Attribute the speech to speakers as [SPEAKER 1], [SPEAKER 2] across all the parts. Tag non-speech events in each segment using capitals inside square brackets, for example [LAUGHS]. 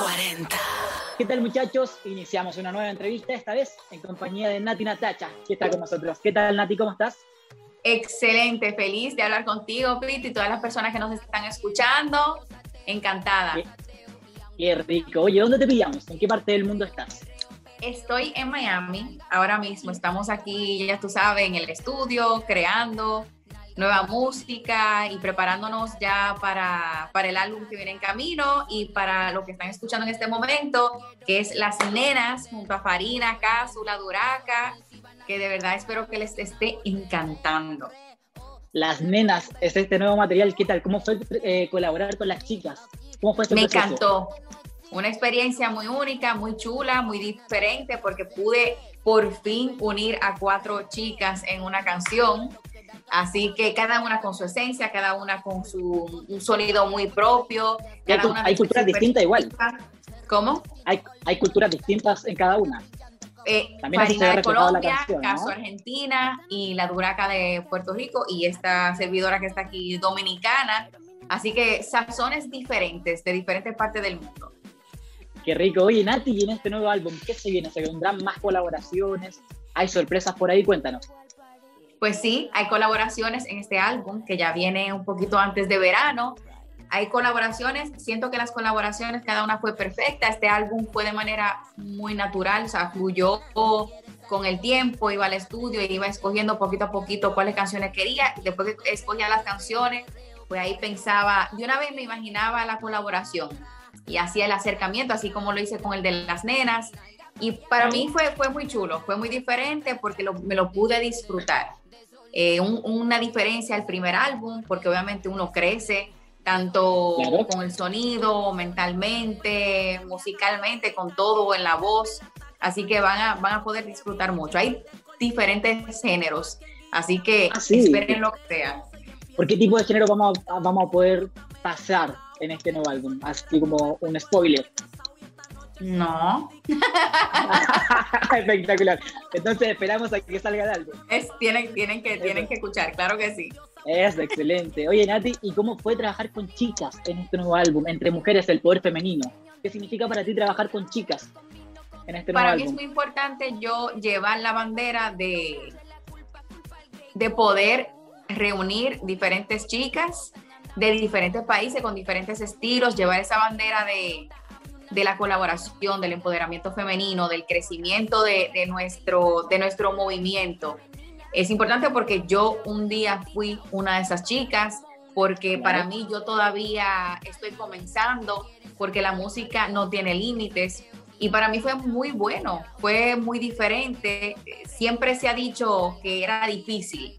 [SPEAKER 1] 40.
[SPEAKER 2] ¿Qué tal muchachos? Iniciamos una nueva entrevista, esta vez en compañía de Nati Natacha, que está con nosotros. ¿Qué tal Nati? ¿Cómo estás?
[SPEAKER 3] Excelente, feliz de hablar contigo, Pete, y todas las personas que nos están escuchando. Encantada.
[SPEAKER 2] Qué, qué rico. Oye, ¿dónde te pillamos? ¿En qué parte del mundo estás?
[SPEAKER 3] Estoy en Miami ahora mismo. Estamos aquí, ya tú sabes, en el estudio, creando nueva música y preparándonos ya para, para el álbum que viene en camino y para lo que están escuchando en este momento, que es Las Nenas junto a Farina, Cápsula, Duraca, que de verdad espero que les esté encantando.
[SPEAKER 2] Las Nenas es este nuevo material. ¿Qué tal? ¿Cómo fue eh, colaborar con las chicas? ¿Cómo fue este
[SPEAKER 3] Me
[SPEAKER 2] proceso?
[SPEAKER 3] encantó. Una experiencia muy única, muy chula, muy diferente, porque pude por fin unir a cuatro chicas en una canción. Así que cada una con su esencia, cada una con su un sonido muy propio.
[SPEAKER 2] Hay,
[SPEAKER 3] Cada
[SPEAKER 2] cu-
[SPEAKER 3] una
[SPEAKER 2] hay
[SPEAKER 3] desde
[SPEAKER 2] culturas distintas igual.
[SPEAKER 3] ¿Cómo?
[SPEAKER 2] Hay, hay culturas distintas en cada una.
[SPEAKER 3] Eh,
[SPEAKER 2] También
[SPEAKER 3] Farina de Colombia,
[SPEAKER 2] canción, ¿no?
[SPEAKER 3] Caso Argentina y la Duraca de Puerto Rico y esta servidora que está aquí dominicana. Así que sazones diferentes de diferentes partes del mundo.
[SPEAKER 2] Qué rico. Oye, Nati, y en este nuevo álbum, ¿qué se viene? ¿Se vendrán más colaboraciones? ¿Hay sorpresas por ahí? Cuéntanos.
[SPEAKER 3] Pues sí, hay colaboraciones en este álbum que ya viene un poquito antes de verano. Hay colaboraciones, siento que las colaboraciones cada una fue perfecta. Este álbum fue de manera muy natural, o sea, fluyó con el tiempo, iba al estudio iba escogiendo poquito a poquito cuáles canciones quería. Después que escogía las canciones, pues ahí pensaba, de una vez me imaginaba la colaboración y hacía el acercamiento, así como lo hice con el de las nenas. Y para mí fue, fue muy chulo, fue muy diferente porque me lo pude disfrutar. Eh, un- una diferencia al primer álbum, porque obviamente uno crece tanto
[SPEAKER 2] Claro.
[SPEAKER 3] con el sonido, mentalmente, musicalmente, con todo en la voz. Así que van a, van a poder disfrutar mucho. Hay diferentes géneros, así que
[SPEAKER 2] Ah, sí.
[SPEAKER 3] esperen lo que sea.
[SPEAKER 2] ¿Por qué tipo de género vamos a, vamos a poder pasar en este nuevo álbum? Así como un spoiler.
[SPEAKER 3] No, [LAUGHS]
[SPEAKER 2] Espectacular. Entonces esperamos a que salga el álbum.
[SPEAKER 3] es, tienen, tienen, que, tienen que escuchar, claro que sí.
[SPEAKER 2] Es excelente. Oye, Nati, ¿y cómo fue trabajar con chicas en este nuevo álbum? Entre mujeres, el poder femenino. ¿Qué significa para ti trabajar con chicas en este nuevo
[SPEAKER 3] Para mí es
[SPEAKER 2] álbum?
[SPEAKER 3] muy importante yo llevar la bandera de, de poder reunir diferentes chicas de diferentes países con diferentes estilos, llevar esa bandera de, de la colaboración, del empoderamiento femenino, del crecimiento de, de nuestro, de nuestro movimiento. Es importante porque yo un día fui una de esas chicas, porque para mí yo todavía estoy comenzando, porque la música no tiene límites. Y para mí fue muy bueno, fue muy diferente. Siempre se ha dicho que era difícil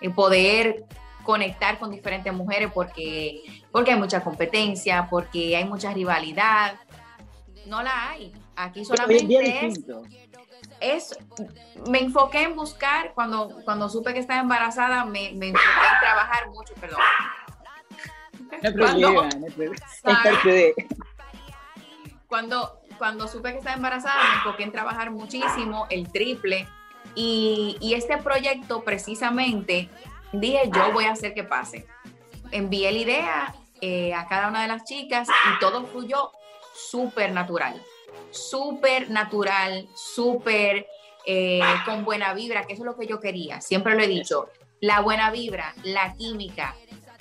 [SPEAKER 3] eh, poder conectar con diferentes mujeres porque, porque hay mucha competencia, porque hay mucha rivalidad. No la hay. Aquí solamente es es, me enfoqué en buscar, cuando, cuando supe que estaba embarazada, me, me enfoqué en trabajar mucho, perdón.
[SPEAKER 2] No [LAUGHS]
[SPEAKER 3] Cuando-
[SPEAKER 2] no problema.
[SPEAKER 3] Cuando, cuando supe que estaba embarazada, me enfoqué en trabajar muchísimo, el triple, y, y este proyecto precisamente, dije, yo voy a hacer que pase. Envié la idea eh, a cada una de las chicas y todo fluyó súper natural, súper natural, súper eh, con buena vibra, que eso es lo que yo quería, siempre lo he dicho, la buena vibra, la química,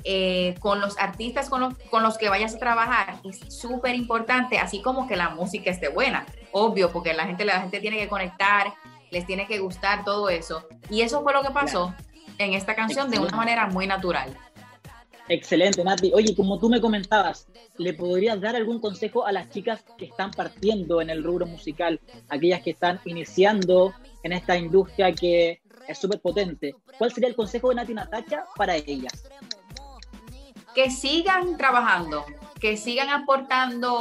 [SPEAKER 3] eh, con los artistas con los, con los que vayas a trabajar es súper importante, así como que la música esté buena, obvio, porque la gente, la gente tiene que conectar, les tiene que gustar todo eso. Y eso fue lo que pasó en esta canción de una manera muy natural.
[SPEAKER 2] Excelente, Nati. Oye, como tú me comentabas, ¿le podrías dar algún consejo a las chicas que están partiendo en el rubro musical, aquellas que están iniciando en esta industria que es súper potente? ¿Cuál sería el consejo de Nati Natacha para ellas?
[SPEAKER 3] que sigan trabajando, que sigan aportando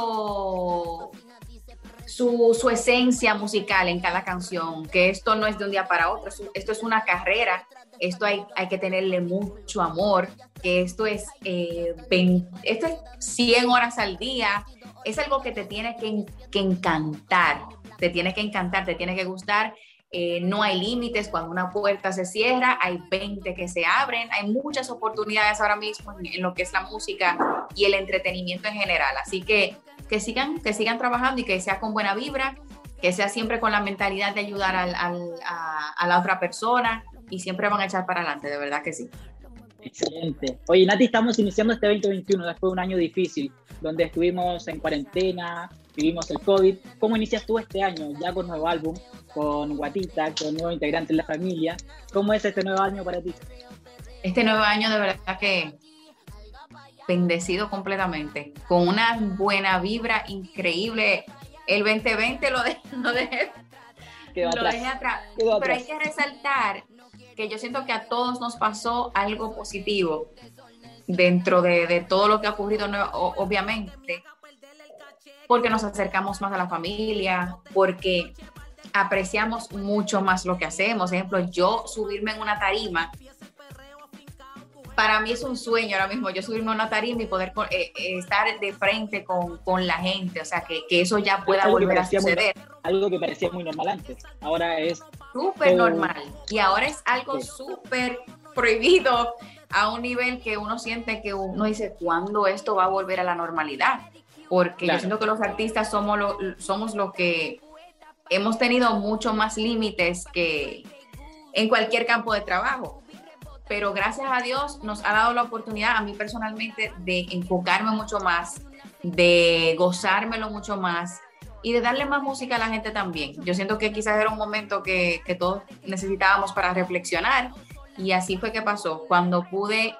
[SPEAKER 3] su, su esencia musical en cada canción, que esto no es de un día para otro, esto- es una carrera, esto hay, hay que tenerle mucho amor, que esto es, eh, 20 esto es 100 horas al día, es algo que te tiene que, que encantar, te tiene que encantar, te tiene que gustar. eh, no hay límites, cuando una puerta se cierra, hay 20 que se abren, hay muchas oportunidades ahora mismo en lo que es la música y el entretenimiento en general. Así que que sigan, que sigan trabajando y que sea con buena vibra, que sea siempre con la mentalidad de ayudar al, a, a, la otra persona y siempre van a echar para adelante, de verdad que sí.
[SPEAKER 2] Excelente. Oye, Nati, estamos iniciando este 2021 después de un año difícil, donde estuvimos en cuarentena, vivimos el COVID. ¿Cómo inicias tú este año ya con nuevo álbum, con Guatita, con nuevo integrante en la familia? ¿Cómo es este nuevo año para ti?
[SPEAKER 3] Este nuevo año de verdad que bendecido completamente, con una buena vibra increíble. El 2020 lo dejé, [LAUGHS] lo dejé, atrás. Pero hay que resaltar que yo siento que a todos nos pasó algo positivo dentro de, todo lo que ha ocurrido, obviamente, porque nos acercamos más a la familia, porque apreciamos mucho más lo que hacemos. Por ejemplo, yo subirme en una tarima, para mí es un sueño ahora mismo, yo subirme a una tarima y poder eh, eh, estar de frente con, la gente, o sea, que, eso ya pueda volver a suceder.
[SPEAKER 2] algo que parecía muy normal antes, ahora es...
[SPEAKER 3] Súper normal, y ahora es algo súper prohibido a un nivel que uno siente que uno dice, ¿cuándo esto va a volver a la normalidad? porque yo siento que los artistas somos lo, somos lo que hemos tenido mucho más límites que en cualquier campo de trabajo. Pero gracias a Dios nos ha dado la oportunidad a mí personalmente de enfocarme mucho más, de gozármelo mucho más y de darle más música a la gente también. Yo siento que quizás era un momento que, que todos necesitábamos para reflexionar y así fue que pasó. Cuando pude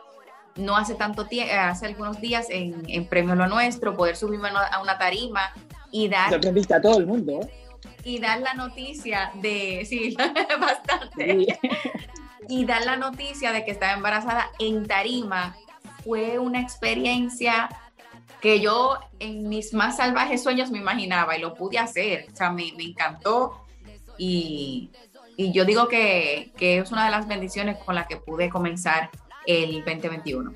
[SPEAKER 3] no hace tanto tiempo, hace algunos días en, en, Premio Lo Nuestro, poder subirme a una tarima y dar...
[SPEAKER 2] Sorprendiste a todo el mundo. ¿eh?
[SPEAKER 3] Y dar la noticia de, sí, [LAUGHS] bastante. [LAUGHS] Y dar la noticia de que estaba embarazada en tarima fue una experiencia que yo en mis más salvajes sueños me imaginaba y lo pude hacer. O sea, me, encantó y, y, yo digo que, que es una de las bendiciones con las que pude comenzar el 2021.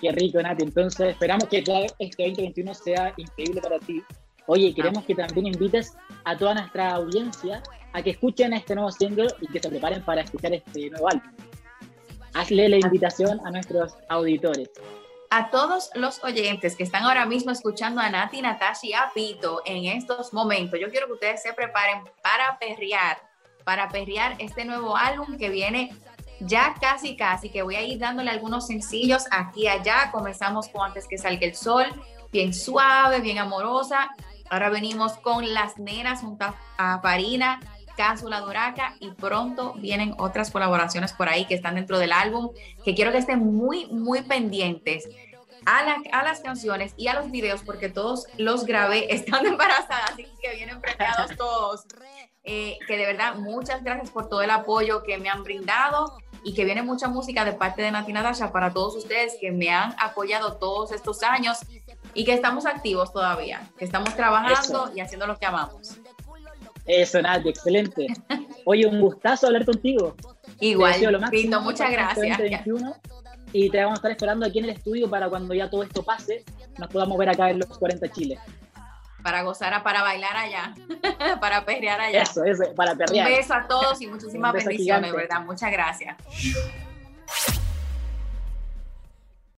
[SPEAKER 2] Qué rico, Nati. Entonces, esperamos que este 2021 sea increíble para ti. Oye, queremos que también invites a toda nuestra audiencia a que escuchen este nuevo single y que se preparen para escuchar este nuevo álbum. Hazle la invitación a nuestros auditores.
[SPEAKER 3] A todos los oyentes que están ahora mismo escuchando a Nati, Natasha y a Pito en estos momentos, yo quiero que ustedes se preparen para perrear, para perrear este nuevo álbum que viene ya casi, casi, que voy a ir dándole algunos sencillos aquí y allá. Comenzamos con Antes que salga el sol, bien suave, bien amorosa. Ahora venimos con Las Nenas junto a Farina, La Duraca y pronto vienen otras colaboraciones por ahí que están dentro del álbum, que quiero que estén muy, muy pendientes. A, a, las canciones y a los videos, porque todos los grabé [LAUGHS] estando embarazada, así que vienen preparados todos. Eh, que de verdad, muchas gracias por todo el apoyo que me han brindado y que viene mucha música de parte de Natina Dasha para todos ustedes que me han apoyado todos estos años y que estamos activos todavía, que estamos trabajando y haciendo lo que amamos.
[SPEAKER 2] Eso, Nati, excelente. [LAUGHS] Oye, un gustazo hablar contigo.
[SPEAKER 3] Igual, lindo, muchas gracias.
[SPEAKER 2] y te vamos a estar esperando aquí en el estudio para cuando ya todo esto pase, nos podamos ver acá en los 40 Chile
[SPEAKER 3] para gozar, para bailar allá, [LAUGHS] para perrear allá.
[SPEAKER 2] Eso, eso, para perrear.
[SPEAKER 3] Un beso a todos y muchísimas bendiciones, ¿verdad? Muchas gracias.